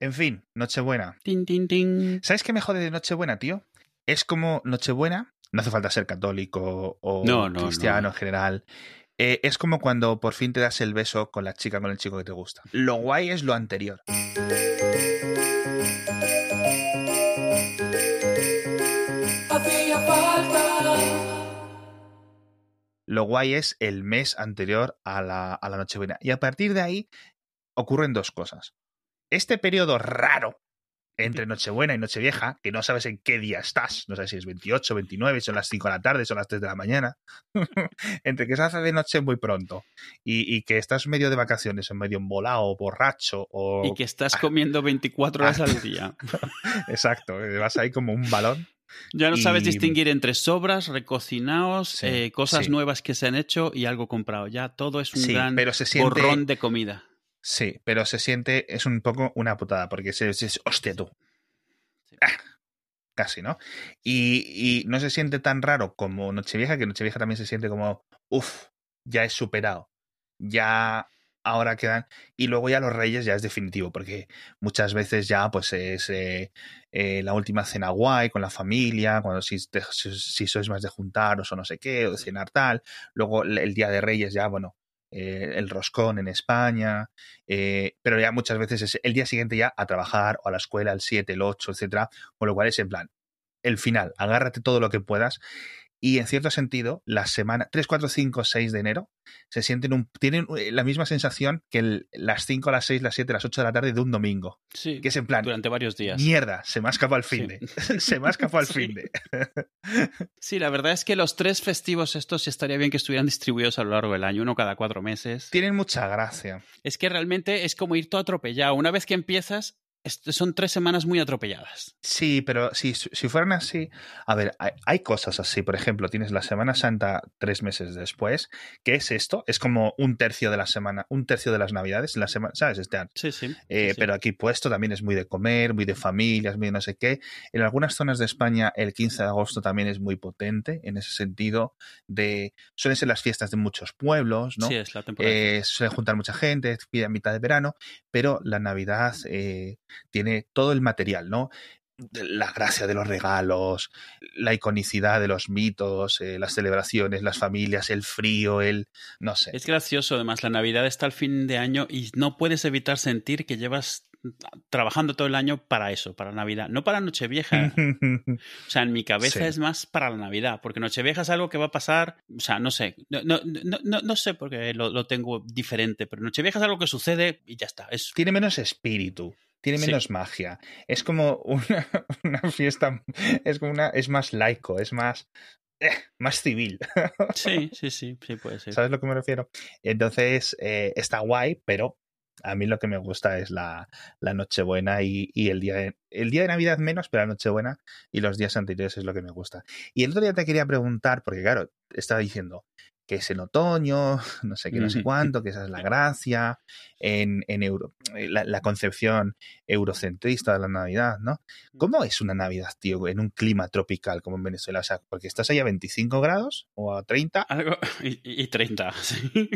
En fin, Nochebuena. Tin, tin, tin. ¿Sabes qué me jode de Nochebuena, tío? Es como Nochebuena, no hace falta ser católico o No, no, cristiano no. en general. eh, es como cuando por fin te das el beso con la chica, con el chico que te gusta. Lo guay es lo anterior. Lo guay es el mes anterior a la, a la Nochebuena. Y a partir de ahí ocurren dos cosas. Este periodo raro entre Nochebuena y Nochevieja, que no sabes en qué día estás, no sabes si es 28, 29, son las 5 de la tarde, son las 3 de la mañana, entre que se hace de noche muy pronto y, y que estás medio de vacaciones, o medio embolado, borracho o... Y que estás comiendo 24 horas Ah. al día. Exacto, eh, vas ahí como un balón. Ya no sabes Y- distinguir entre sobras, recocinados, Sí, eh, cosas sí. nuevas que se han hecho y algo comprado. Ya todo es un Sí, gran pero se siente... borrón de comida. Sí, pero se siente, es un poco una putada, porque se, se- hostia tú. Ah, casi, ¿no? Y, y no se siente tan raro como Nochevieja, que Nochevieja también se siente como, uff, ya es superado. Ya ahora quedan. Y luego ya los Reyes ya es definitivo, porque muchas veces ya pues es eh, eh, la última cena guay con la familia, cuando si, te- si, si sois más de juntaros o no sé qué, o de cenar tal. Luego el día de Reyes ya, bueno, eh, el roscón en España, eh, pero ya muchas veces es el día siguiente ya a trabajar o a la escuela, el 7, el 8, etcétera, con lo cual es en plan, el final, agárrate todo lo que puedas y en cierto sentido, la semana 3, 4, 5, 6 de enero se sienten un, tienen eh, la misma sensación que el- las 5, las 6, las 7, las 8 de la tarde de un domingo, Sí, que es en plan, durante varios días. mierda, se me ha escapado el fin Sí. de, se me ha escapado el Sí. fin de. Sí, la verdad es que los tres festivos estos estaría bien que estuvieran distribuidos a lo largo del año, uno cada cuatro meses. Tienen mucha gracia. Es que realmente es como ir todo atropellado. Una vez que empiezas, son tres semanas muy atropelladas. Sí, pero si, si fueran así, a ver, hay, hay cosas así. Por ejemplo, tienes la Semana Santa tres meses después. ¿Qué es esto? Es como un tercio de la semana, un tercio de las Navidades, la semana, ¿sabes? Este año. Sí, sí. Eh, sí, sí. Pero aquí puesto también es muy de comer, muy de familias, muy de no sé qué. En algunas zonas de España el 15 de agosto también es muy potente en ese sentido de suelen ser las fiestas de muchos pueblos, ¿no? Sí, es la temporada. Eh, suele juntar mucha gente, mitad de verano, pero la Navidad eh, tiene todo el material, ¿no? La gracia de los regalos, la iconicidad de los mitos, eh, las celebraciones, las familias, el frío, el... no sé. Es gracioso, además, la Navidad está al fin de año y no puedes evitar sentir que llevas trabajando todo el año para eso, para Navidad, no para Nochevieja. O sea, en mi cabeza Sí. es más para la Navidad, porque Nochevieja es algo que va a pasar, o sea, no sé, no, no, no, sé por qué lo, lo tengo diferente, pero Nochevieja es algo que sucede y ya está. Es, tiene menos espíritu, tiene Sí. menos magia. Es como una, una fiesta, es como una, es más laico, es más, eh, más civil. sí, sí, sí, sí, puede ser. ¿Sabes a lo que me refiero? Entonces, eh, está guay, pero a mí lo que me gusta es la, la Nochebuena y, y el, día de, el día de Navidad menos, pero la Nochebuena y los días anteriores es lo que me gusta. Y el otro día te quería preguntar, porque claro, estaba diciendo que es en otoño, no sé qué, no sé cuánto, que esa es la gracia, en, en Euro, eh, la, la concepción eurocentrista de la Navidad, ¿no? ¿Cómo es una Navidad, tío, en un clima tropical como en Venezuela? O sea, porque estás ahí a 25 grados o a 30. Algo, y, y 30. sí.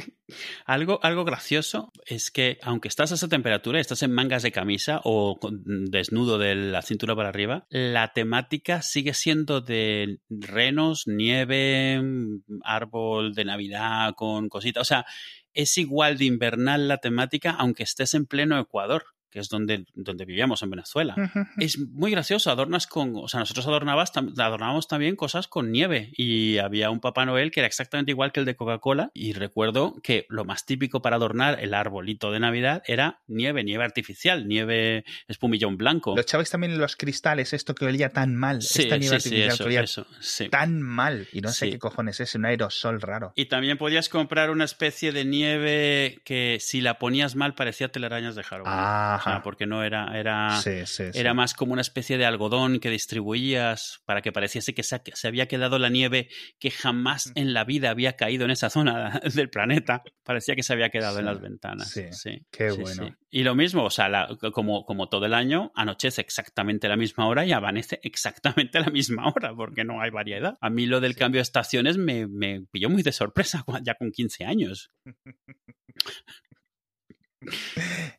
algo, algo gracioso es que, aunque estás a esa temperatura, estás en mangas de camisa o con- desnudo de la cintura para arriba, la temática sigue siendo de renos, nieve, árbol de Navidad con cositas. O sea, es igual de invernal la temática, aunque estés en pleno Ecuador, que es donde, donde vivíamos en Venezuela. Es muy gracioso, adornas con, o sea, nosotros adornabas, adornábamos también cosas con nieve y había un Papá Noel que era exactamente igual que el de Coca-Cola y recuerdo que lo más típico para adornar el arbolito de Navidad era nieve, nieve artificial, nieve espumillón blanco. Lo echabais también en los cristales, esto que olía tan mal, Sí, esta nieve sí, sí, artificial eso, que olía eso, tan mal, y no sé qué cojones es, un aerosol raro. Y también podías comprar una especie de nieve que si la ponías mal parecía telarañas de Halloween. Ajá. O sea, porque no era, era, sí, sí, sí. Era más como una especie de algodón que distribuías para que pareciese que se, había quedado la nieve que jamás en la vida había caído en esa zona del planeta. Parecía que se había quedado en las ventanas. sí. Sí, Qué bueno. Y lo mismo, o sea, la- como, como todo el año, anochece exactamente la misma hora y amanece exactamente la misma hora, porque no hay variedad. A mí lo del cambio de estaciones me, me pilló muy de sorpresa ya con 15 años.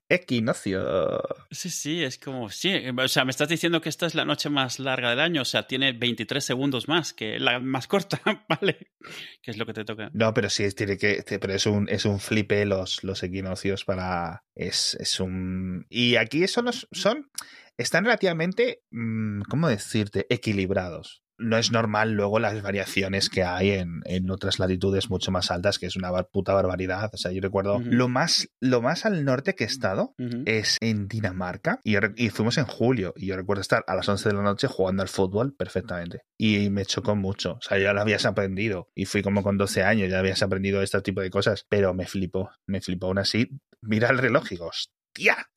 Equinoccio. Sí, sí, es como, sí, o sea, me estás diciendo que esta es la noche más larga del año, o sea, tiene 23 segundos más que la más corta, ¿vale? Que es lo que te toca. No, pero sí, tiene que, pero es un, es un flipe los, los equinoccios para, es, es un, y aquí son los, son, están relativamente, mm, ¿cómo decirte?, equilibrados no es normal luego las variaciones que hay en, en, otras latitudes mucho más altas, que es una puta barbaridad. O sea, yo recuerdo Ujú. lo, más, lo más al norte que he estado Ujú. es en Dinamarca y, y fuimos en julio y yo recuerdo estar a las 11 de la noche jugando al fútbol perfectamente y me chocó mumucho. O sea, ya lo habías aprendido y fui como con 12 años, ya habías aprendido este tipo de cosas, pero me flipó, me flipó aún así. Mira el reloj y digo, ¡hostia!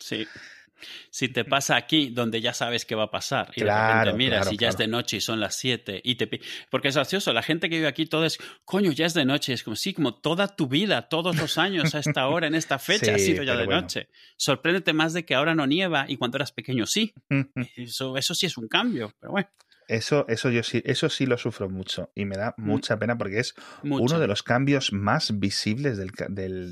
Sí. Si te pasa aquí, donde ya sabes qué va a pasar, y de Claro, repente miras claro, y ya es de noche y son las 7, y te Porque es gracioso, la gente que vive aquí todo es, coño, ya es de noche. Es como, sí, como toda tu vida, todos los años a esta hora, en esta fecha, ha sido ya de bueno. noche. Sorpréndete más de que ahora no nieva y cuando eras pequeño sí. Eso, eso sí es un cambio, pero bueno, Eso, eso yo sí, eso sí lo sufro mucho y me da mucha pena porque es mucho. uno de los cambios más visibles del,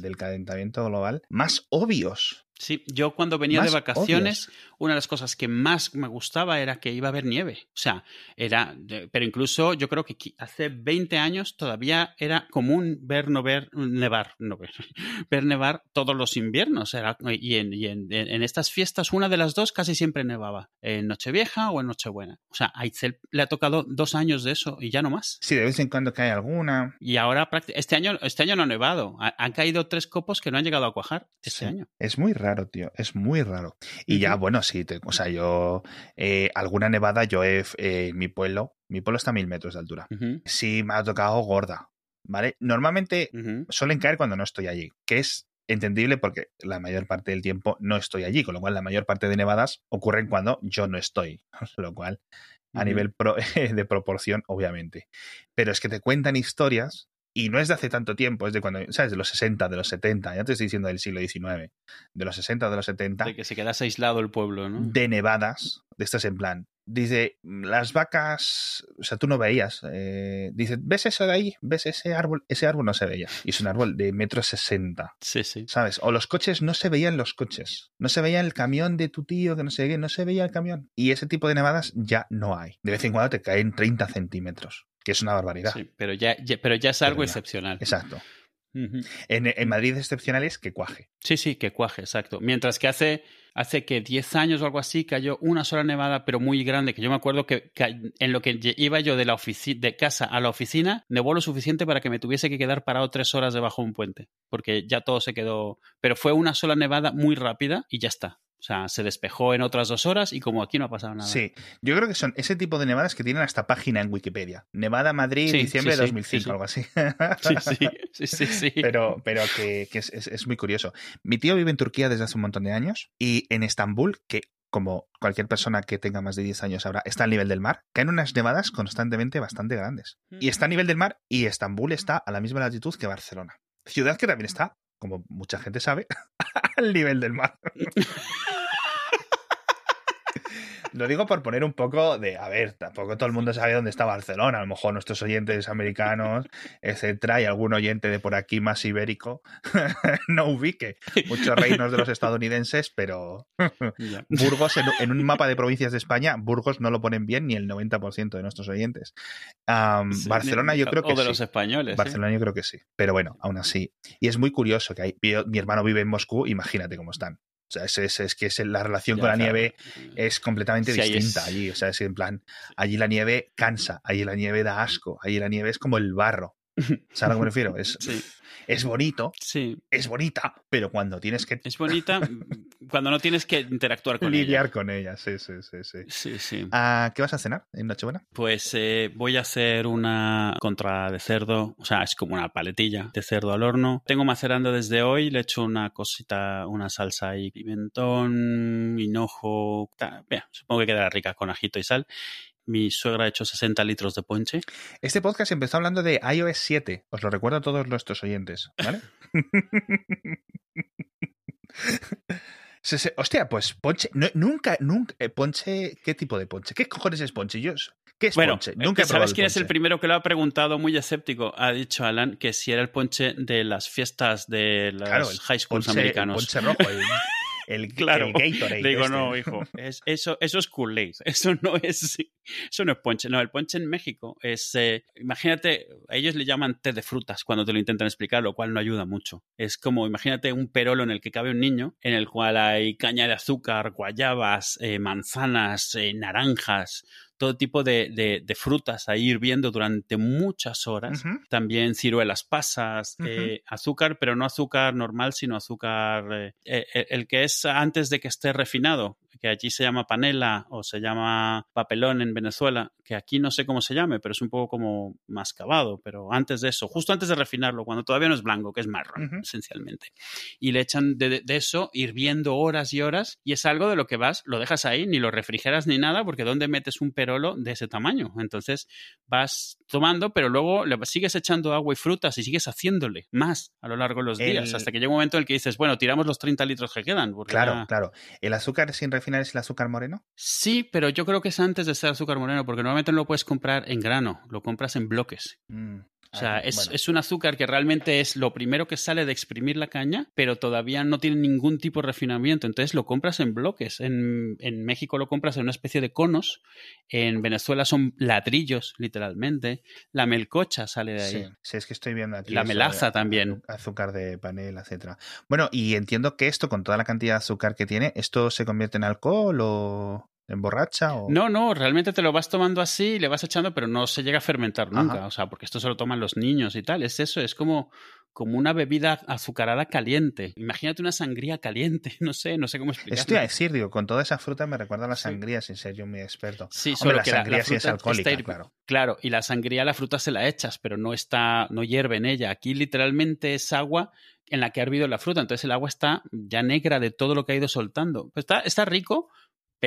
del calentamiento global, más obvios. Sí, yo cuando venía de vacaciones, una de las cosas que más me gustaba era que iba a haber nieve. O sea, era, de- pero incluso yo creo que hace 20 años todavía era común ver no ver nevar, no ver, ver nevar todos los inviernos. Era, y en, y en- en- estas fiestas, una de las dos casi siempre nevaba, en Nochevieja o en Nochebuena. O sea, a Itzel le ha tocado dos años de eso y ya no más. Sí, de vez en cuando cae alguna. Y ahora este año, este año no ha nevado. Ha- Han caído tres copos que no han llegado a cuajar este Sí. año. Es muy raro, tío. Es muy raro. Y ya, bueno, sí, te- o sea, yo. eh, alguna nevada, yo he. eh, en mi pueblo. Mi pueblo está a mil metros de altura. Sí, me ha tocado gorda. ¿Vale? Normalmente suelen caer cuando no estoy allí, que es entendible porque la mayor parte del tiempo no estoy allí, con lo cual la mayor parte de nevadas ocurren cuando yo no estoy, lo cual a nivel pro- de proporción, obviamente. Pero es que te cuentan historias y no es de hace tanto tiempo, es de cuando, ¿sabes? De los 60, de los 70, ya te estoy diciendo del siglo XIX, de los 60, de los 70, De que se quedase aislado el pueblo, ¿no? de nevadas, de estas en plan. Dice, las vacas, o sea, tú no veías. eh, dice, ¿ves eso de ahí? ¿Ves ese árbol? Ese árbol no se veía. Y es un árbol de metro sesenta. Sí, sí. ¿Sabes? O los coches, no se veían los coches. No se veía el camión de tu tío, que no sé qué, no se veía el camión. Y ese tipo de nevadas ya no hay. De vez en cuando te caen 30 centímetros, que es una barbaridad. Sí, pero ya, ya- pero ya es algo Pero ya. excepcional. Exacto. En, en Madrid excepcional es que cuaje. Sí, sí, que cuaje, exacto. Mientras que hace, hace que 10 años o algo así cayó una sola nevada, pero muy grande, que yo me acuerdo que, que en lo que iba yo de, la de casa a la oficina, nevó lo suficiente para que me tuviese que quedar parado tres horas debajo de un puente, porque ya todo se quedó... Pero fue una sola nevada muy rápida y ya está. O sea, se despejó en otras dos horas y como aquí no ha pasado nada. Sí, yo creo que son ese tipo de nevadas que tienen hasta página en Wikipedia. Nevada Madrid, Sí, diciembre sí, de sí, 2005, sí, algo así. Sí, sí, sí, sí, sí. pero, pero que, que es, es- es muy curioso. Mi tío vive en Turquía desde hace un montón de años y en Estambul, que como cualquier persona que tenga más de 10 años ahora, está al nivel del mar, caen unas nevadas constantemente bastante grandes. Y está a nivel del mar y Estambul está a la misma latitud que Barcelona. Ciudad que también está, como mucha gente sabe, al nivel del mar. Lo digo por poner un poco de, a ver, tampoco todo el mundo sabe dónde está Barcelona, a lo mejor nuestros oyentes americanos, etcétera, y algún oyente de por aquí más ibérico no ubique muchos reinos de los estadounidenses, pero. Burgos, en, en un mapa de provincias de España, Burgos no lo ponen bien ni el 90% de nuestros oyentes. Sí, Barcelona yo creo que O de sí. los españoles. ¿eh? Barcelona yo creo que sí. Pero bueno, aún así. Y es muy curioso que hay, mi hermano vive en Moscú, imagínate cómo están. O sea, es, es- es que es la relación Ya, con la claro. nieve es completamente Sí, distinta allí. O sea, es en plan, allí la nieve cansa, allí la nieve da asco, allí la nieve es como el barro. ¿Sabes a lo que me refiero? Es, Sí, es bonito, sí. es bonita, pero cuando tienes que Es bonita cuando no tienes que interactuar con lidiar ella. con ella. Sí, sí, sí, sí. Sí, sí. Ah, ¿Qué vas a cenar en Nochebuena? Pues eh, voy a hacer una contra de cerdo, o sea, es como una paletilla de cerdo al horno. Tengo macerando desde hoy, le echo una cosita, una salsa y pimentón, hinojo, ta- bien, supongo que quedará rica con ajito y sal. Mi suegra ha hecho 60 litros de ponche. Este podcast empezó hablando de iOS 7. Os lo recuerdo a todos nuestros oyentes, ¿vale? Hostia, pues ponche. no- nunca, nunca. eh, ponche. ¿Qué tipo de ponche? ¿Qué cojones es ponche? Yo, ¿Qué es Bueno, ponche? eh, Nunca he ¿sabes quién es el primero que lo ha preguntado muy escéptico? Ha dicho Alan que si era el ponche de las fiestas de los Claro, el high schools ponche- el americanos. ponche rojo, el, el, Claro. el Gatorade. Le digo, este. no, hijo, es, eso, eso es Kool-Aid. Eso no es, eso no es ponche. No, el ponche en México es, eh, imagínate, ellos le llaman té de frutas cuando te lo intentan explicar, lo cual no ayuda mucho. Es como, imagínate un perolo en el que cabe un niño, en el cual hay caña de azúcar, guayabas, eh, manzanas, eh, naranjas, todo tipo de, de- de frutas ahí hirviendo durante muchas horas. Ujú. También ciruelas pasas, eh, azúcar, pero no azúcar normal, sino azúcar, eh, eh, el que es antes de que esté refinado, que allí se llama panela o se llama papelón en Venezuela, que aquí no sé cómo se llame, pero es un poco como mascabado, pero antes de eso, justo antes de refinarlo, cuando todavía no es blanco, que es marrón, esencialmente. Y le echan de, de eso hirviendo horas y horas, y es algo de lo que vas, lo dejas ahí, ni lo refrigeras ni nada, porque ¿dónde metes un de ese tamaño? Entonces vas tomando, pero luego le sigues echando agua y frutas y sigues haciéndole más a lo largo de los días, hasta que llega un momento en el que dices, bueno, tiramos los 30 litros que quedan. Claro, ya- claro. ¿El azúcar sin refinar es el azúcar moreno? Sí, pero yo creo que es antes de ser azúcar moreno, porque normalmente no lo puedes comprar en grano, lo compras en bloques. Mm, O sea, ah, es, bueno. es un azúcar que realmente es lo primero que sale de exprimir la caña, pero todavía no tiene ningún tipo de refinamiento. Entonces lo compras en bloques. En, en México lo compras en una especie de conos. En Venezuela son ladrillos, literalmente. La melcocha sale de ahí. Sí, sí, es que estoy viendo aquí. La melaza también. Azúcar de panela, etcétera. Bueno, y entiendo que esto, con toda la cantidad de azúcar que tiene, ¿esto se convierte en alcohol o emborracha? O... No, no, realmente te lo vas tomando así y le vas echando, pero no se llega a fermentar nunca. Ajá. O sea, porque esto se lo toman los niños y tal. Es eso, es como, como una bebida azucarada caliente. Imagínate una sangría caliente. No sé, no sé cómo explicarlo. Esto iba a decir, digo, con toda esa fruta me recuerda a la Sí. sangría, sin ser yo muy experto. Sí, Hombre, solo la que sangría sí es fruta alcohólica, está hir- claro. Claro, y la sangría, la fruta se la echas, pero no está, no hierve en ella. Aquí literalmente es agua en la que ha hervido la fruta. Entonces el agua está ya negra de todo lo que ha ido soltando. Pues está, está rico,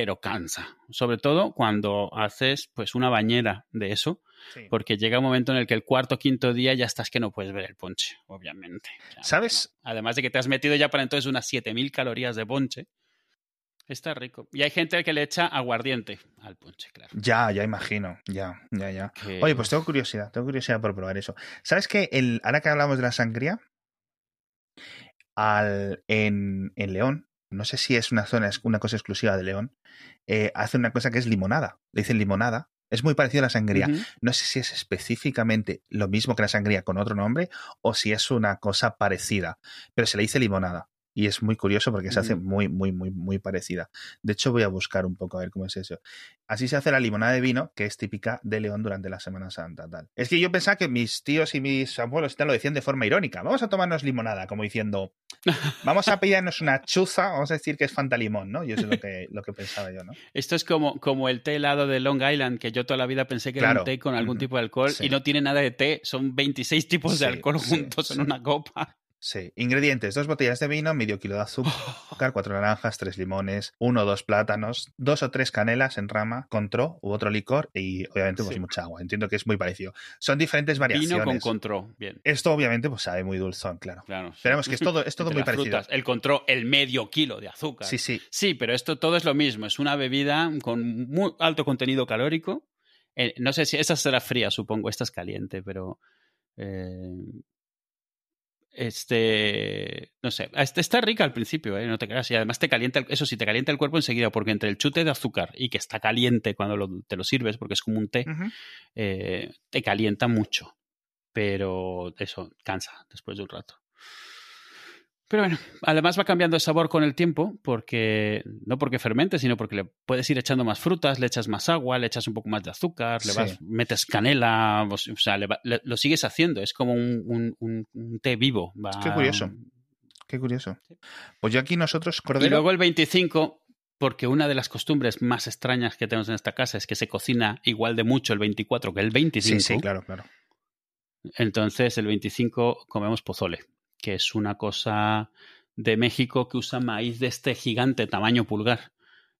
pero cansa. Sobre todo cuando haces pues una bañera de eso, Sí. porque llega un momento en el que el cuarto o quinto día ya estás que no puedes ver el ponche, obviamente. ¿Sabes? Además de que te has metido ya para entonces unas 7000 calorías de ponche. Está rico. Y hay gente que le echa aguardiente al ponche, claro. Ya, ya imagino. Ya, ya, ya. Que- Oye, pues tengo curiosidad, tengo curiosidad por probar eso. ¿Sabes que el, ahora que hablamos de la sangría, al, en, en León, no sé si es una zona, es una cosa exclusiva de León, eh, hace una cosa que es limonada. Le dicen limonada. Es muy parecido a la sangría. No sé si es específicamente lo mismo que la sangría con otro nombre o si es una cosa parecida, pero se le dice limonada. Y es muy curioso porque se hace Ujú. muy, muy, muy, muy parecida. De hecho, voy a buscar un poco a ver cómo es eso. Así se hace la limonada de vino, que es típica de León durante la Semana Santa. Tal. Es que yo pensaba que mis tíos y mis abuelos y tal lo decían de forma irónica. Vamos a tomarnos limonada, como diciendo, vamos a pillarnos una chuza, vamos a decir que es Fanta Limón, ¿no? Yo eso es lo que, lo que pensaba yo, ¿no? Esto es como, como el té helado de Long Island, que yo toda la vida pensé que era un té con algún tipo de alcohol Sí. y no tiene nada de té. Son 26 tipos de alcohol sí, juntos en una copa. Sí. Ingredientes: dos botellas de vino, medio kilo de azúcar, cuatro naranjas, tres limones, uno o dos plátanos, dos o tres canelas en rama, contro u otro licor y obviamente pues Sí. mucha agua. Entiendo que es muy parecido. Son diferentes variaciones. Vino con control. Bien, Esto obviamente pues sabe muy dulzón, claro. claro. Esperemos que es todo, es todo muy parecido. frutas, el control, el medio kilo de azúcar. Sí, sí. Sí, pero esto todo es lo mismo. Es una bebida con muy alto contenido calórico. Eh, no sé si esta será fría, supongo. Esta es caliente, pero. eh, este. No sé. este- Está rica al principio, ¿eh? No te creas. Y además te calienta. el- Eso sí, te calienta el cuerpo enseguida, porque entre el chute de azúcar y que está caliente cuando lo- te lo sirves, porque es como un té, eh, te calienta mucho. Pero eso cansa después de un rato. Pero bueno, además va cambiando el sabor con el tiempo, porque no porque fermente, sino porque le puedes ir echando más frutas, le echas más agua, le echas un poco más de azúcar, le Sí. vas, metes canela, o sea, le va- le- lo sigues haciendo, es como un, un- un- un té vivo. va- Qué curioso. Qué curioso. Pues yo aquí nosotros, Y luego el 25, porque una de las costumbres más extrañas que tenemos en esta casa es que se cocina igual de mucho el 24 que el 25. Sí, sí, claro, claro. Entonces, el 25 comemos pozole, que es una cosa de México que usa maíz de este gigante tamaño pulgar,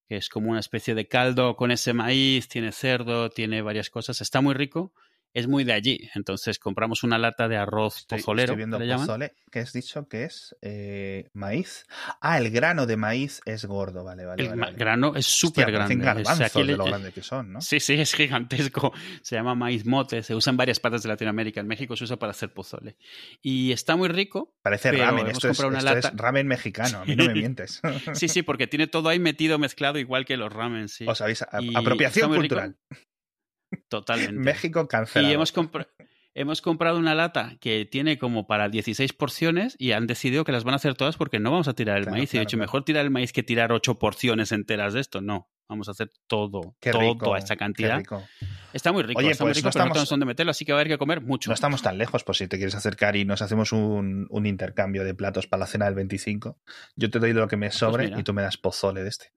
que es como una especie de caldo con ese maíz, tiene cerdo, tiene varias cosas, está muy rico es muy de allí. Entonces compramos una lata de arroz Estoy, pozolero, estoy viendo le pozole, que has dicho que es eh, maíz. Ah, el grano de maíz es gordo, vale, vale. El vale, ma- vale. grano es súper grande. garbanzos aquí de le- lo grande que son, ¿no? Sí, sí, es gigantesco. Se llama maíz mote, se usa en varias partes de Latinoamérica. En México se usa para hacer pozole. Y está muy rico. Parece ramen, hemos esto, es, comprado una esto es lata. ramen mexicano, a mí no me mientes. Sí, sí, porque tiene todo ahí metido, mezclado, igual que los ramen, sí. Os habéis a- Y apropiación rico. Totalmente. México cancelado. Y hemos, hemos comprado una lata que tiene como para 16 porciones y han decidido que las van a hacer todas porque no vamos a tirar el Claro, maíz. y de claro, hecho, claro. mejor tirar el maíz que tirar 8 porciones enteras de esto. No, vamos a hacer todo, Qué todo, rico, toda qué cantidad. rico. Está muy rico, Oye, está muy pues rico, no pero no tenemos meterlo, así que va a haber que comer mucho. No estamos tan lejos, pues si te quieres acercar y nos hacemos un, un intercambio de platos para la cena del 25, yo te doy lo que me sobre Pues mira. y tú me das pozole de este.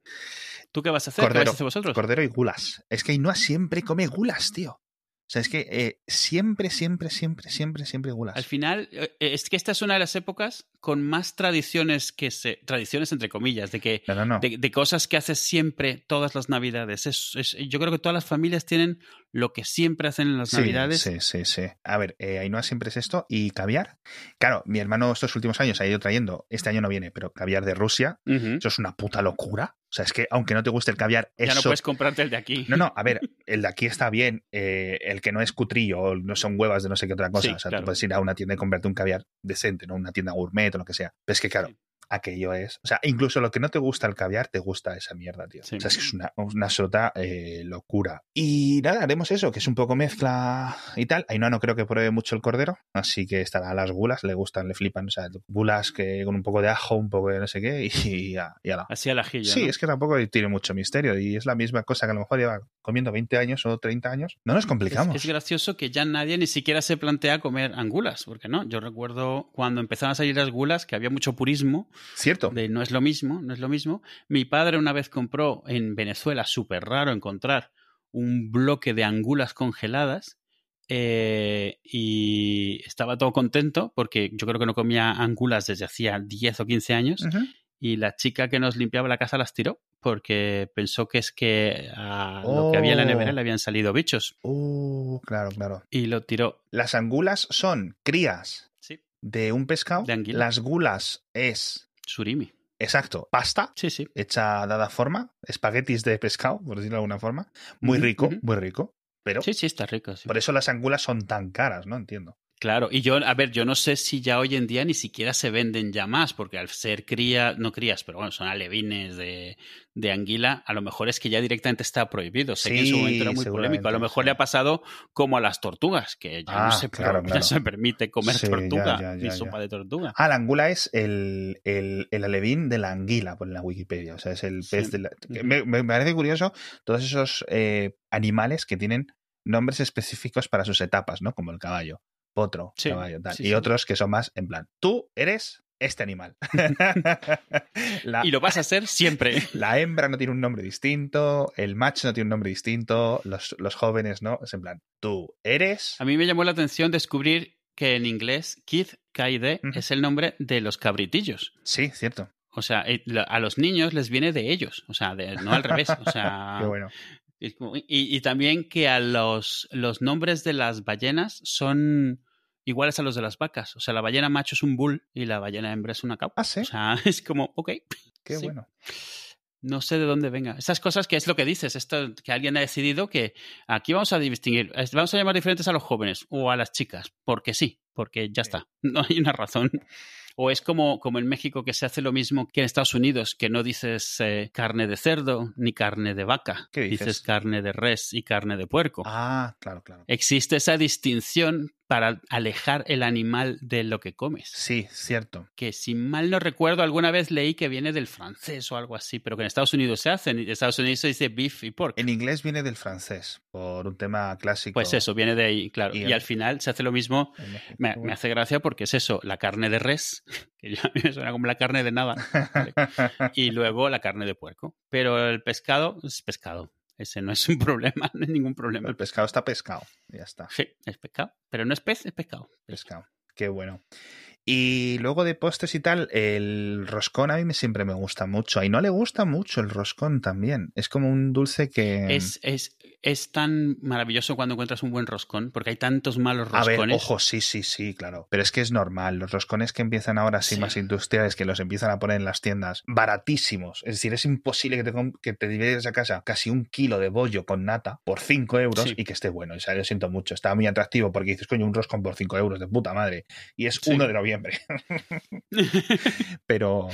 ¿Tú qué vas a hacer? ¿Qué vais Cordero, a hacer vosotros? cordero y gulas. Es que Ainhoa siempre come gulas, tío. O sea, es que eh, siempre, siempre, siempre, siempre, siempre gulas. Al final, eh, es que esta es una de las épocas con más tradiciones que se. Tradiciones entre comillas, de que. No, no, no. De, de cosas que haces siempre todas las navidades. Es, es- yo creo que todas las familias tienen lo que siempre hacen en las Sí, navidades. Sí, sí, sí. A ver, eh, Ainhoa siempre es esto y caviar. Claro, mi hermano estos últimos años ha ido trayendo, este año no viene, pero caviar de Rusia, eso es una puta locura. O sea, es que aunque no te guste el caviar, Ya no eso puedes comprarte el de aquí. No, no, a ver, el de aquí está bien, eh, el que no es cutrillo, o no son huevas de no sé qué otra cosa. Sí, o sea, claro. tú puedes ir a una tienda y comprarte un caviar decente, ¿no? Una tienda gourmet o lo que sea. Pero es que, claro, Sí. Aquello es. O sea, incluso lo que no te gusta el caviar, te gusta esa mierda, tío. Sí. O sea, es que es una, una sota eh, locura. Y nada, haremos eso, que es un poco mezcla y tal. Ainhoa no creo que pruebe mucho el cordero, así que estará a las gulas, le gustan, le flipan. O sea, gulas que con un poco de ajo, un poco de no sé qué, y ya, ya la. Así al ajillo. Sí, ¿no? es que tampoco tiene mucho misterio y es la misma cosa que a lo mejor lleva comiendo 20 años o 30 años. No nos Es, complicamos. es gracioso que ya nadie ni siquiera se plantea comer angulas, porque no. Yo recuerdo cuando empezaron a salir las gulas que había mucho purismo Cierto. de no es lo mismo, no es lo mismo. Mi padre una vez compró en Venezuela, súper raro encontrar un bloque de angulas congeladas eh, y estaba todo contento porque yo creo que no comía angulas desde hacía 10 o 15 años y la chica que nos limpiaba la casa las tiró porque pensó que es que a lo que había en la nevera Oh. le habían salido bichos Uh, claro, claro. y lo tiró. Las angulas son crías Sí, de un pescado. De anguila. Las gulas es, surimi. exacto, pasta Sí, sí. hecha dada forma, espaguetis de pescado, por decirlo de alguna forma. Muy rico, muy rico. Pero Sí, sí, está rico. sí. por eso las angulas son tan caras, ¿no? Entiendo. Claro, y yo, a ver, yo no sé si ya hoy en día ni siquiera se venden ya más, porque al ser cría, no crías, pero bueno, son alevines de, de anguila, a lo mejor es que ya directamente está prohibido. Sé que en su momento era muy polémico. A lo mejor sí. le ha pasado como a las tortugas, que ya Ah, no se, claro, ya claro. se permite comer Sí, tortuga, ya, ni sopa de tortuga. Ah, la angula es el, el, el alevín de la anguila, por la Wikipedia. O sea, es el pez de la... me parece curioso todos esos eh, animales que tienen nombres específicos para sus etapas, ¿no? Como el caballo, potro, Sí, caballo, tal. sí, y otros que son más en plan, tú eres este animal. la, Y lo vas a hacer siempre. la hembra no tiene un nombre distinto, el macho no tiene un nombre distinto, los, los jóvenes, ¿no? Es en plan, tú eres... A mí me llamó la atención descubrir que en inglés Kid Kaide es el nombre de los cabritillos. Sí, cierto. O sea, eh, a los niños les viene de ellos, o sea, de- no al revés. O sea, Qué bueno. Y, y también que a los, los nombres de las ballenas son iguales a los de las vacas. O sea, la ballena macho es un bull y la ballena hembra es una caupa. Ah, sí. O sea, es como, ok. Qué sí. bueno. No sé de dónde venga. Esas cosas que es lo que dices, esto que alguien ha decidido que aquí vamos a distinguir, vamos a llamar diferentes a los jóvenes o a las chicas, porque sí, porque ya está. No hay una razón. O es como, como en México que se hace lo mismo que en Estados Unidos, que no dices eh, carne de cerdo ni carne de vaca. ¿Qué dices? carne de res y carne de puerco. Ah, claro, claro. Existe esa distinción para alejar el animal de lo que comes. Sí, cierto. Que si mal no recuerdo, alguna vez leí que viene del francés o algo así, pero que en Estados Unidos se hace. En Estados Unidos se dice beef y pork. En inglés viene del francés, por un tema clásico. Pues eso, viene de ahí, claro. Y al final se hace lo mismo. me hace gracia porque es eso, la carne de res, que ya me suena como la carne de nada, ¿vale? y luego la carne de puerco. Pero el pescado es pescado. Ese no es un problema, no es ningún problema. El pescado está pescado. Ya está. Sí, es pescado. Pero no es pez, es pescado. Pescado. Qué bueno. Y luego de postres y tal, el roscón a mí me- siempre me gusta mucho. Y no le gusta mucho el roscón también. Es como un dulce que. Es, es, es tan maravilloso cuando encuentras un buen roscón, porque hay tantos malos A roscones. ver, ojo, sí, sí, sí, claro. Pero es que es normal. Los roscones que empiezan ahora así Sí. más industriales, que los empiezan a poner en las tiendas, baratísimos. Es decir, es imposible que te, que te lleves a casa casi un kilo de bollo con nata por 5 euros Sí. y que esté bueno. O sea, lo siento mucho. Está muy atractivo porque dices, coño, un roscón por 5 euros de puta madre. Y es Sí. 1 de noviembre. pero,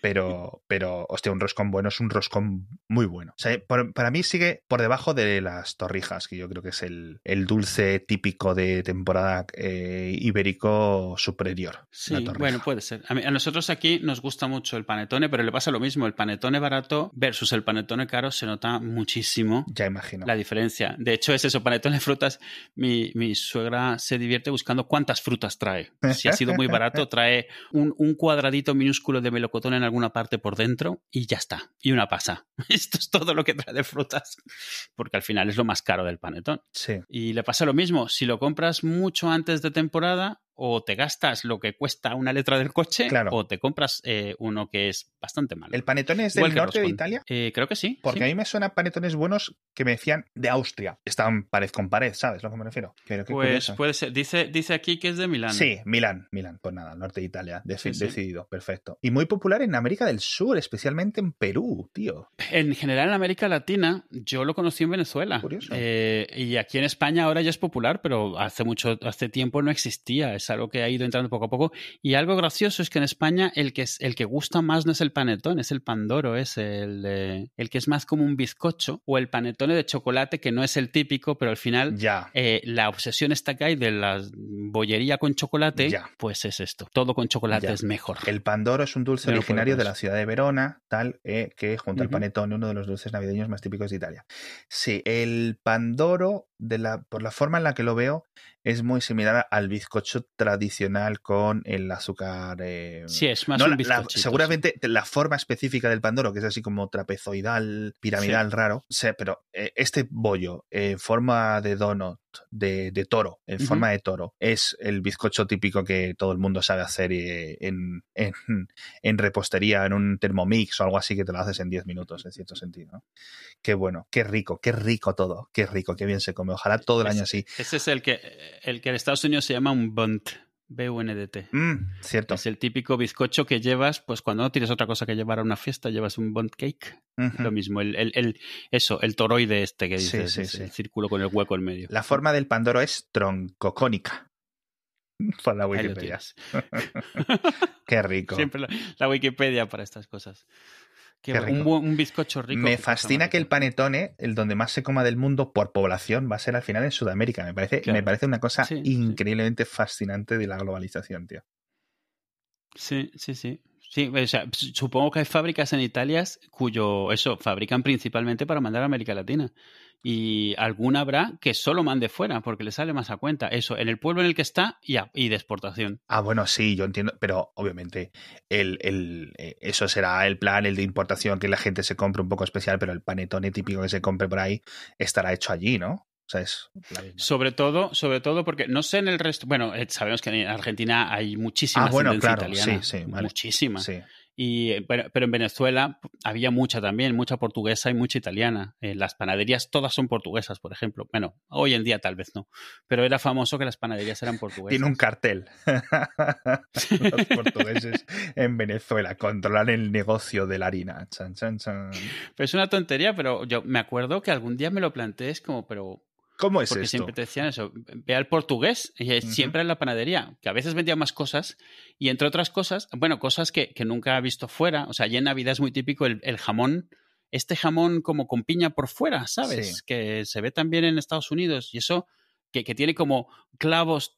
pero, pero, hostia, un roscón bueno es un roscón muy bueno. O sea, por- para mí sigue por debajo de las torrijas, que yo creo que es el, el dulce típico de temporada eh, ibérico superior. Sí, bueno, puede ser. A, mí- a nosotros aquí nos gusta mucho el panetone, pero le pasa lo mismo. El panetone barato versus el panetone caro se nota muchísimo Ya imagino. la diferencia. De hecho, es eso, panetone de frutas. Mi, mi suegra se divierte buscando cuántas frutas trae. Si ha sido muy barato, trae un, un cuadradito minúsculo de melocotón en alguna parte por dentro y ya está. Y una pasa. Esto es todo lo que trae de frutas, porque al final es lo más caro del panetón. Sí. Y le pasa lo mismo, si lo compras mucho antes de temporada, o te gastas lo que cuesta una letra del coche, Claro. o te compras eh, uno que es bastante malo. ¿El panetone es del Igual norte de. Italia? Eh, creo que sí. Porque sí. a mí me suenan panetones buenos que me decían de Austria. Estaban pared con pared, ¿sabes lo que me refiero? Pero qué Pues curioso. puede ser. Dice, dice aquí que es de Milán. Sí, Milán, Milán, pues nada, norte de Italia, deci- Sí, sí. decidido, perfecto. Y muy popular en América del Sur, especialmente en Perú, tío. En general en América Latina, yo lo conocí en Venezuela. Curioso. Eh, y aquí en España ahora ya es popular, pero hace mucho, hace tiempo no existía. Es algo que ha ido entrando poco a poco. Y algo gracioso es que en España el que, es, el que gusta más no es el panetón, es el pandoro, es el, el que es más como un bizcocho, o el panetone de chocolate, que no es el típico, pero al final Ya. eh, la obsesión esta que hay de la bollería con chocolate, Ya. pues es esto. Todo con chocolate Ya. es mejor. El pandoro es un dulce no originario de la ciudad de Verona, tal, eh, que junto al Ujú. panetone, uno de los dulces navideños más típicos de Italia. Sí, el pandoro, de la, por la forma en la que lo veo, es muy similar al bizcocho tradicional con el azúcar. eh, Sí, es más no, un la- sí. seguramente la forma específica del pandoro, que es así como trapezoidal, piramidal, raro, sé, pero eh, este bollo en forma de donut, de, de toro, en forma de toro, es el bizcocho típico que todo el mundo sabe hacer eh, en, en, en repostería, en un Thermomix o algo así que te lo haces en 10 minutos, en cierto sentido. ¿no? Qué bueno, qué rico, qué rico todo, qué rico, qué bien se come. Ojalá todo el año así. Ese es el que, el que en Estados Unidos se llama un bunt. B-U-N-D-T. Mm, cierto. Es el típico bizcocho que llevas, pues cuando no tienes otra cosa que llevar a una fiesta, llevas un bunt cake. Lo mismo, el, el, el- eso, el toroide este que dices, sí, sí. círculo con el hueco en medio. La forma del pandoro es troncocónica. Por la Wikipedia. Qué rico. Siempre la, la Wikipedia para estas cosas. Qué Qué bueno, un, bizcocho rico. Me fascina que el panetone, el donde más se coma del mundo por población, va a ser al final en Sudamérica. Me parece, Claro. me parece una cosa Sí, sí. increíblemente fascinante de la globalización, tío. Sí, sí, sí. Sí, o sea, supongo que hay fábricas en Italia cuyo, eso, fabrican principalmente para mandar a América Latina. Y alguna habrá que solo mande fuera, porque le sale más a cuenta. Eso, en el pueblo en el que está y, a- y de exportación. Ah, bueno, sí, yo entiendo, pero obviamente el, el, eh, eso será el plan, el de importación, que la gente se compre un poco especial, pero el panetone típico que se compre por ahí estará hecho allí, ¿no? O sea, es. Sobre todo, sobre todo porque no sé en el resto. Bueno, eh, sabemos que en Argentina hay muchísima Ah, bueno, claro, italiana. sí, sí, vale. Muchísima. Sí. Y, eh, pero, pero en Venezuela había mucha también, mucha portuguesa y mucha italiana. Eh, las panaderías todas son portuguesas, por ejemplo. Bueno, hoy en día tal vez no, pero era famoso que las panaderías eran portuguesas. Tiene un cartel. Los portugueses en Venezuela controlan el negocio de la harina. Chan, chan, chan. Pero es una tontería, pero yo me acuerdo que algún día me lo planteé, es como, pero ¿Cómo es porque esto? siempre te decían eso, ve al portugués y es Ujú. siempre en la panadería, que a veces vendía más cosas y entre otras cosas, bueno, cosas que, que nunca he visto fuera, o sea, allí en Navidad es muy típico el, el jamón, este jamón como con piña por fuera, ¿sabes? Sí. Que se ve también en Estados Unidos y eso que, que tiene como clavos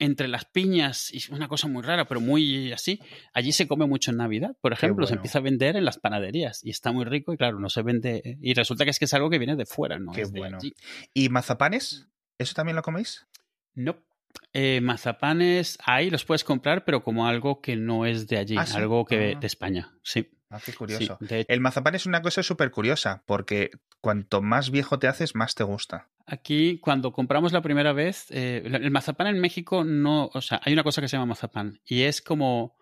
entre las piñas y es una cosa muy rara, pero muy así. Allí se come mucho en Navidad, por ejemplo, se empieza a vender en las panaderías y está muy rico y claro, no se vende y resulta que es que es algo que viene de fuera, ¿no? Qué es bueno. allí. ¿Y mazapanes? ¿Eso también lo coméis? No. Eh, mazapanes ahí los puedes comprar, pero como algo que no es de allí, Ah, ¿sí? algo que Ah. de España. Sí. Ah, qué sí. curioso. De- El mazapán es una cosa súper curiosa, porque cuanto más viejo te haces, más te gusta. Aquí, cuando compramos la primera vez, eh, el mazapán en México no, o sea, hay una cosa que se llama mazapán y es como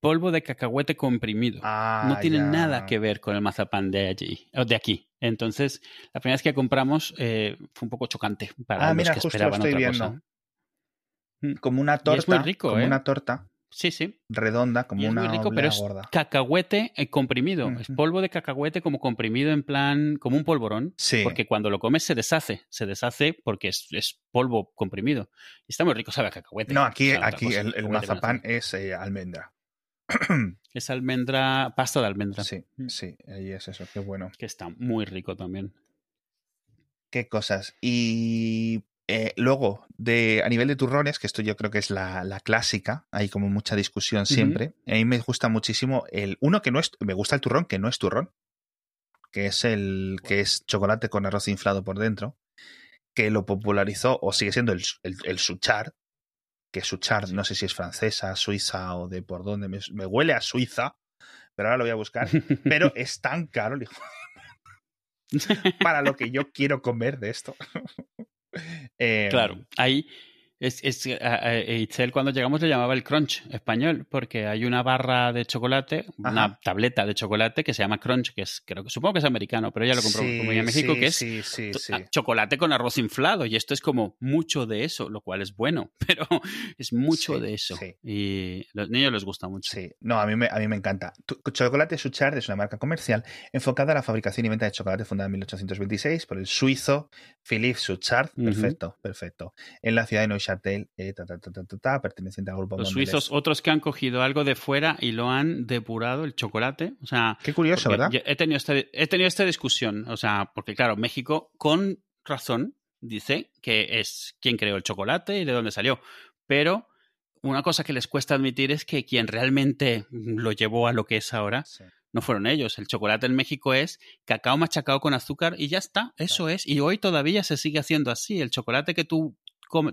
polvo de cacahuete comprimido. Ah, no tiene ya. nada que ver con el mazapán de allí, o de aquí. Entonces, la primera vez que compramos eh, fue un poco chocante para Ah, los mira, que justo lo esperaban estoy otra viendo. cosa. Como una torta. es muy rico, como ¿eh? una torta Sí, sí. redonda, como Y es una muy rico, pero es gorda. cacahuete eh, comprimido. Es polvo de cacahuete como comprimido en plan, como un polvorón. Sí. Porque cuando lo comes se deshace. Se deshace porque es, es polvo comprimido. Y está muy rico, sabe a cacahuete. No, aquí, aquí cosa, el, mazapán es eh, almendra. Es almendra, pasta de almendra. sí, sí, ahí es eso, qué bueno. Que está muy rico también. Qué cosas. Y eh, luego, de, a nivel de turrones, que esto yo creo que es la, la clásica, hay como mucha discusión siempre. A mí me gusta muchísimo el. Uno que no es. Me gusta el turrón, que no es turrón. Que es el. que es chocolate con arroz inflado por dentro. Que lo popularizó, o sigue siendo el, el, el Suchard. Que Suchard, no sé si es francesa, suiza o de por dónde. Me, me huele a Suiza. Pero ahora lo voy a buscar. Pero es tan caro, hijo para lo que yo quiero comer de esto. Eh, Claro, ahí es, es, a- a- Itzel cuando llegamos le llamaba el crunch español, porque hay una barra de chocolate, una tableta de chocolate que se llama crunch, que es, creo que supongo que es americano, pero ella lo compró sí, como en México, sí, que es Sí, sí, to- sí. a- chocolate con arroz inflado, y esto es como mucho de eso, lo cual es bueno, pero es mucho de eso. Y a los niños les gusta mucho. Sí, no, a mí me, a mí me encanta. Chocolate Suchard es una marca comercial enfocada a la fabricación y venta de chocolate fundada en 1826 por el suizo Philippe Suchard. Perfecto, perfecto. En la ciudad de Neuchâtel, eh, ta, ta, ta, ta, ta, ta, perteneciente al grupo Los Mondelez. suizos, otros que han cogido algo de fuera y lo han depurado, el chocolate. O sea, Qué curioso, ¿verdad? He tenido, este- he tenido esta discusión, o sea, porque claro, México con razón dice que es quien creó el chocolate y de dónde salió, pero una cosa que les cuesta admitir es que quien realmente lo llevó a lo que es ahora Sí. no fueron ellos. El chocolate en México es cacao machacado con azúcar y ya está, eso es. Y hoy todavía se sigue haciendo así. El chocolate que tú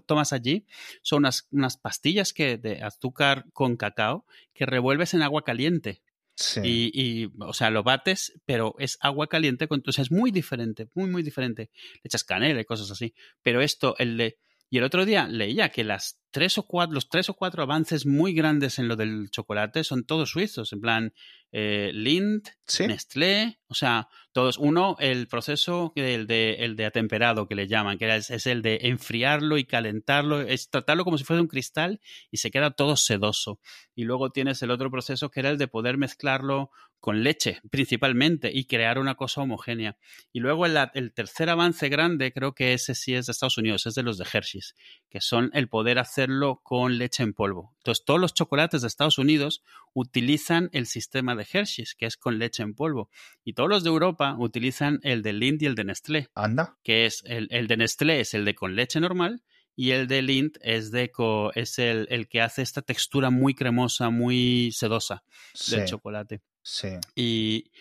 tomas allí son unas, unas pastillas que, de azúcar con cacao que revuelves en agua caliente. Sí. Y, y, o sea, lo bates, pero es agua caliente, con, o sea, es muy diferente, muy, muy diferente. Le echas canela y cosas así. Pero esto, el de... Y el otro día leía que las tres o cuatro, los tres o cuatro avances muy grandes en lo del chocolate son todos suizos, en plan eh, Lind, Sí. Nestlé, o sea, todos. Uno, el proceso, el de, el de atemperado que le llaman, que es, es el de enfriarlo y calentarlo, es tratarlo como si fuese un cristal y se queda todo sedoso. Y luego tienes el otro proceso que era el de poder mezclarlo con leche, principalmente, y crear una cosa homogénea. Y luego el, el tercer avance grande, creo que ese sí es de Estados Unidos, es de los de Hershey's, que son el poder hacerlo con leche en polvo. Entonces, todos los chocolates de Estados Unidos utilizan el sistema de Hershey's, que es con leche en polvo. Y todos los de Europa utilizan el de Lindt y el de Nestlé, Anda. que es el, el de Nestlé es el de con leche normal y el de Lindt es, de co- es el, el que hace esta textura muy cremosa, muy sedosa Sí. del chocolate. Sí. Y,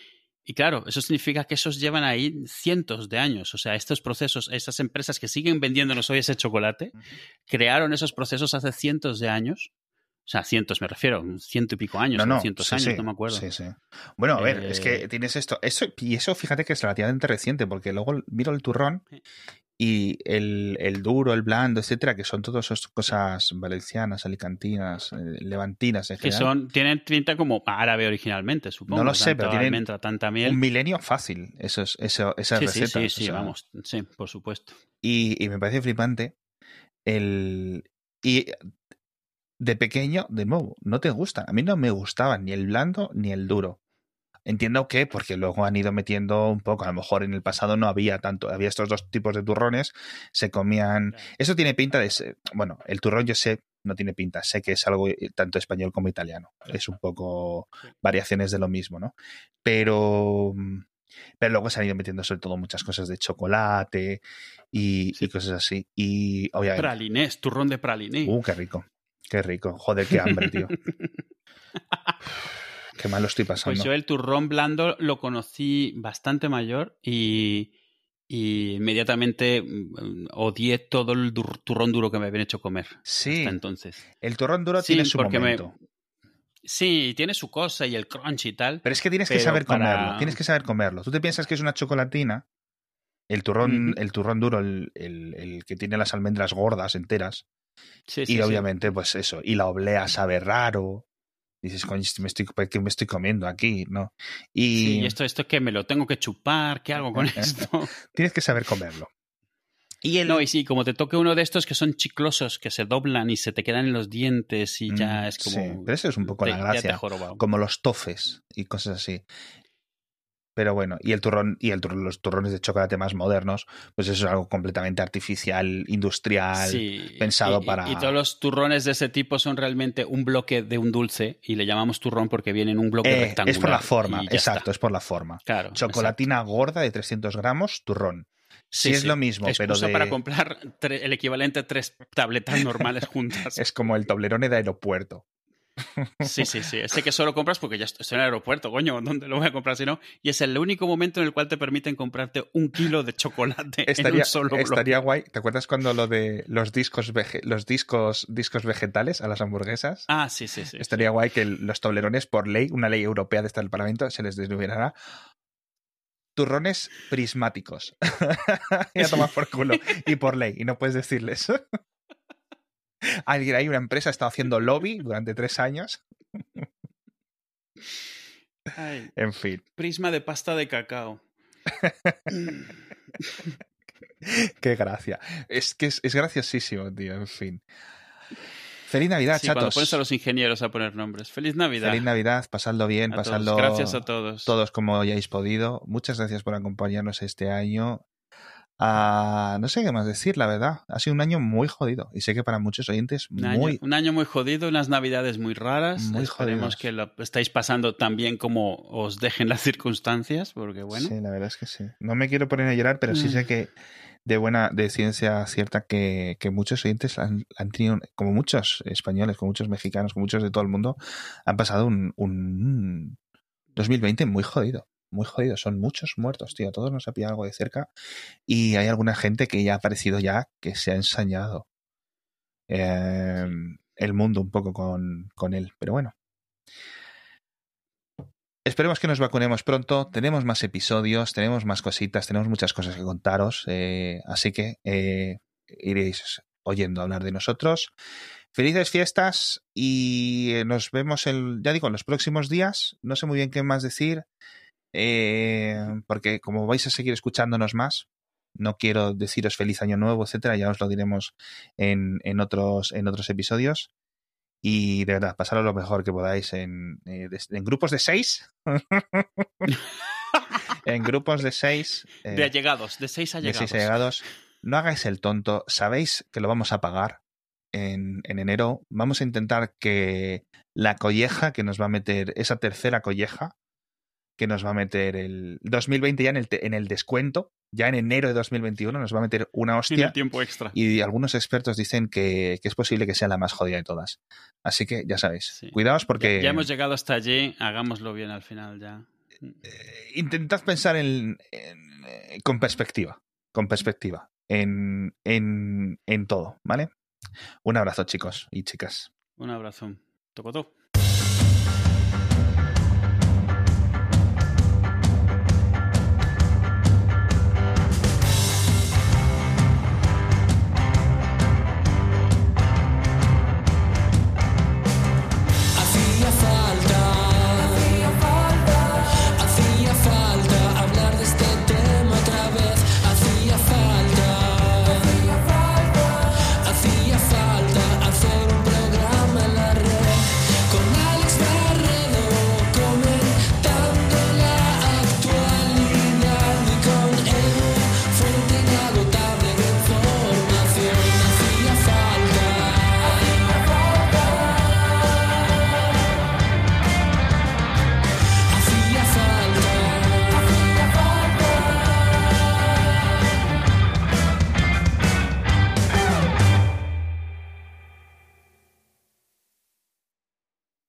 y claro, eso significa que esos llevan ahí cientos de años. O sea, estos procesos, esas empresas que siguen vendiéndonos hoy ese chocolate, crearon esos procesos hace cientos de años. O sea, cientos me refiero, ciento y pico años, No, o no. cientos sí, años, sí, no me acuerdo. Sí, sí. Bueno, a ver, es Eh, que tienes esto, eso. Y eso, fíjate que es relativamente reciente, porque luego miro el turrón y el, el duro, el blando, etcétera, que son todas esas cosas valencianas, alicantinas, eh, levantinas en Que general. son, tienen pinta como árabe originalmente, supongo. No lo sé, pero tienen almendra, tanta miel. Un milenio fácil, esos, esas Sí, sí, recetas. sí, sí, sea, vamos. Sí, por supuesto. Y, y me parece flipante el. Y de pequeño, de nuevo, no te gustan. A mí no me gustaban ni el blando ni el duro. Entiendo que, porque luego han ido metiendo un poco, a lo mejor en el pasado no había tanto, había estos dos tipos de turrones, se comían. Eso tiene pinta de. ser- Bueno, el turrón yo sé, no tiene pinta, sé que es algo eh, tanto español como italiano. Es un poco variaciones de lo mismo, ¿no? Pero. Pero luego se han ido metiendo sobre todo muchas cosas de chocolate y, Sí. y cosas así. Y obviamente. Pralinés, turrón de praliné. Uh, qué rico. Qué rico. Joder, qué hambre, tío. Qué mal lo estoy pasando. Pues yo el turrón blando lo conocí bastante mayor y, y inmediatamente mm, odié todo el dur- turrón duro que me habían hecho comer sí, hasta entonces. el turrón duro Sí, tiene su porque me- momento. Sí, tiene su cosa y el crunch y tal. Pero es que tienes que saber para- comerlo. Tienes que saber comerlo. Tú te piensas que es una chocolatina. El turrón, el turrón duro, el, el- el que tiene las almendras gordas enteras. Sí, y sí, sí. obviamente, pues eso. Y la oblea sabe raro. Dices, coño, me estoy, ¿qué me estoy comiendo aquí? ¿no? Y, Sí, esto, esto que me lo tengo que chupar, ¿qué hago con esto? tienes que saber comerlo. Y el, No, y sí, como te toque uno de estos que son chiclosos, que se doblan y se te quedan en los dientes y ya Mm, es como... sí, pero eso es un poco te- la gracia. jorobado. como los tofes y cosas así. Pero bueno, y el turrón, y el turrón, los turrones de chocolate más modernos, pues eso es algo completamente artificial, industrial. Sí, pensado y- para- Y todos los turrones de ese tipo son realmente un bloque de un dulce y le llamamos turrón porque viene en un bloque Eh, rectangular. es por la forma, exacto, está. es por la forma. Claro. Chocolatina gorda de 300 gramos, turrón. Sí, Sí, es sí. lo mismo, pero de- para comprar el equivalente a tres tabletas normales juntas. es como el toblerone de aeropuerto. Sí, sí, sí. Ese que solo compras porque ya estoy en el aeropuerto, coño, ¿dónde lo voy a comprar si no? Y es el único momento en el cual te permiten comprarte un kilo de chocolate en Estaría, un solo bloque. estaría guay. ¿Te acuerdas cuando lo de los discos los discos discos vegetales a las hamburguesas? Ah, sí, sí, sí. Estaría guay que los toblerones, por ley, una ley europea de esta del Parlamento, se les denominará turrones prismáticos. y a tomar por culo. Y por ley. Y no puedes decirles. Alguien hay una empresa ha estado haciendo lobby durante tres años. Ay, En fin. prisma de pasta de cacao. Qué gracia. Es que es, es graciosísimo, tío. En fin. Feliz Navidad, Sí, cuando pones a los ingenieros a poner nombres. Feliz Navidad. Feliz Navidad, pasadlo bien, a todos. pasadlo Gracias a todos. todos como hayáis podido. Muchas gracias por acompañarnos este año. Ah, no sé qué más decir, la verdad. Ha sido un año muy jodido. Y sé que para muchos oyentes, Un año, muy. un año muy jodido, unas navidades muy raras. Muy Esperemos que lo estáis pasando tan bien como os dejen las circunstancias, porque bueno. Sí, la verdad es que sí. No me quiero poner a llorar, pero sí Mm. sé que de buena, de ciencia cierta que, que muchos oyentes han, han tenido, como muchos españoles, como muchos mexicanos, como muchos de todo el mundo, han pasado un, un 2020 muy jodido. Muy jodido. Son muchos muertos, tío. Todos nos ha pillado algo de cerca. Y hay alguna gente que ya ha aparecido ya que se ha ensañado eh, el mundo un poco con, con él. Pero bueno. Esperemos que nos vacunemos pronto. Tenemos más episodios, tenemos más cositas, tenemos muchas cosas que contaros. eh, así que eh, iréis oyendo hablar de nosotros. Felices fiestas y eh, nos vemos el, ya digo, en los próximos días. No sé muy bien qué más decir, eh, porque como vais a seguir escuchándonos más, no quiero deciros feliz año nuevo, etcétera. Ya os lo diremos en, en otros, en otros episodios. Y de verdad, pasaros lo mejor que podáis en, eh, de- en grupos de seis. en grupos de seis. eh, De allegados, de seis de allegados. seis allegados. No hagáis el tonto. Sabéis que lo vamos a pagar en, en enero. Vamos a intentar que la colleja que nos va a meter, esa tercera colleja que nos va a meter el 2020 ya en el, en el descuento, ya en enero de 2021 nos va a meter una el hostia. tiempo extra. Y algunos expertos dicen que, que es posible que sea la más jodida de todas. Así que ya sabéis, Sí. cuidaos porque Ya, ya hemos llegado hasta allí, hagámoslo bien al final ya. eh, intentad pensar en, en- eh, con perspectiva, con perspectiva, en, en, en todo, ¿vale? Un abrazo chicos y chicas. Un abrazo. Tocotó.